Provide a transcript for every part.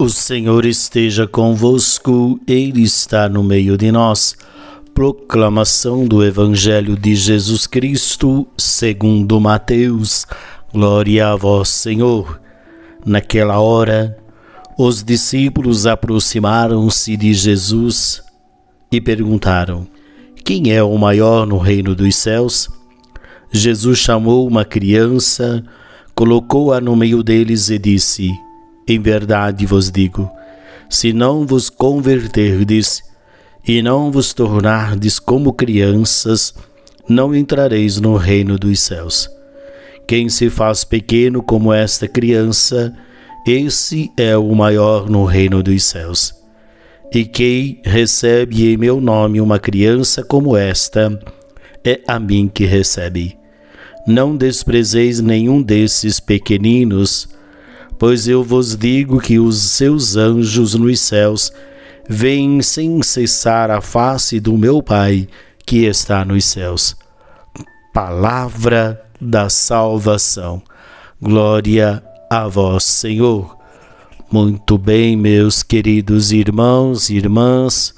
O Senhor esteja convosco, Ele está no meio de nós. Proclamação do Evangelho de Jesus Cristo, segundo Mateus. Glória a vós, Senhor. Naquela hora, os discípulos aproximaram-se de Jesus e perguntaram: Quem é o maior no reino dos céus? Jesus chamou uma criança, colocou-a no meio deles e disse: em verdade vos digo: se não vos converterdes e não vos tornardes como crianças, não entrareis no reino dos céus. Quem se faz pequeno como esta criança, esse é o maior no reino dos céus. E quem recebe em meu nome uma criança como esta, é a mim que recebe. Não desprezeis nenhum desses pequeninos, Pois eu vos digo que os seus anjos nos céus veem sem cessar a face do meu Pai que está nos céus. Palavra da salvação. Glória a vós, Senhor. Muito bem, meus queridos irmãos e irmãs,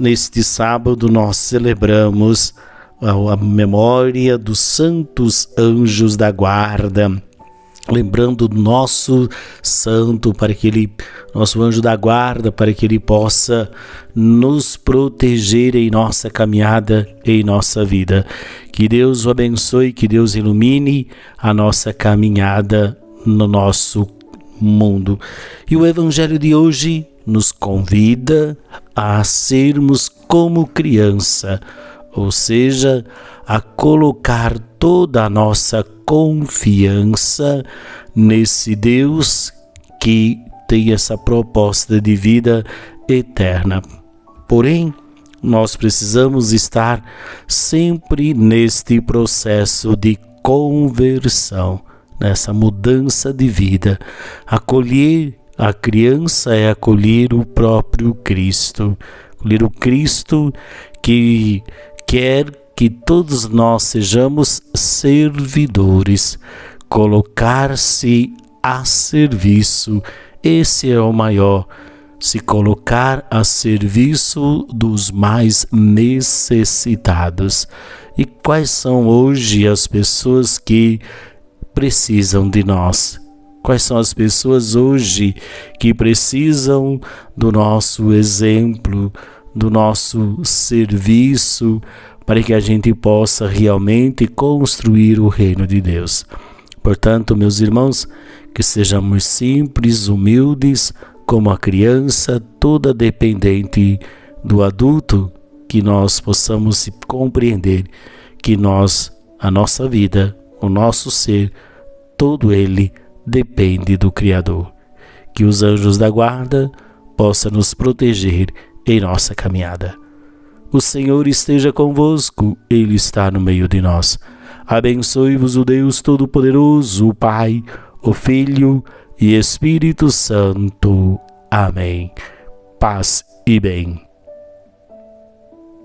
neste sábado nós celebramos a memória dos santos anjos da guarda lembrando do nosso santo para que ele nosso anjo da guarda para que ele possa nos proteger em nossa caminhada em nossa vida. Que Deus o abençoe, que Deus ilumine a nossa caminhada no nosso mundo. E o evangelho de hoje nos convida a sermos como criança, ou seja, a colocar toda a nossa confiança nesse Deus que tem essa proposta de vida eterna. Porém, nós precisamos estar sempre neste processo de conversão, nessa mudança de vida. Acolher a criança é acolher o próprio Cristo, acolher o Cristo que quer que todos nós sejamos servidores, colocar-se a serviço, esse é o maior, se colocar a serviço dos mais necessitados. E quais são hoje as pessoas que precisam de nós? Quais são as pessoas hoje que precisam do nosso exemplo, do nosso serviço, para que a gente possa realmente construir o reino de Deus. Portanto, meus irmãos, que sejamos simples, humildes, como a criança, toda dependente do adulto, que nós possamos compreender que nós, a nossa vida, o nosso ser, todo ele depende do Criador. Que os anjos da guarda possam nos proteger em nossa caminhada. O Senhor esteja convosco, Ele está no meio de nós. Abençoe-vos o Deus Todo-Poderoso, o Pai, o Filho e Espírito Santo. Amém. Paz e bem.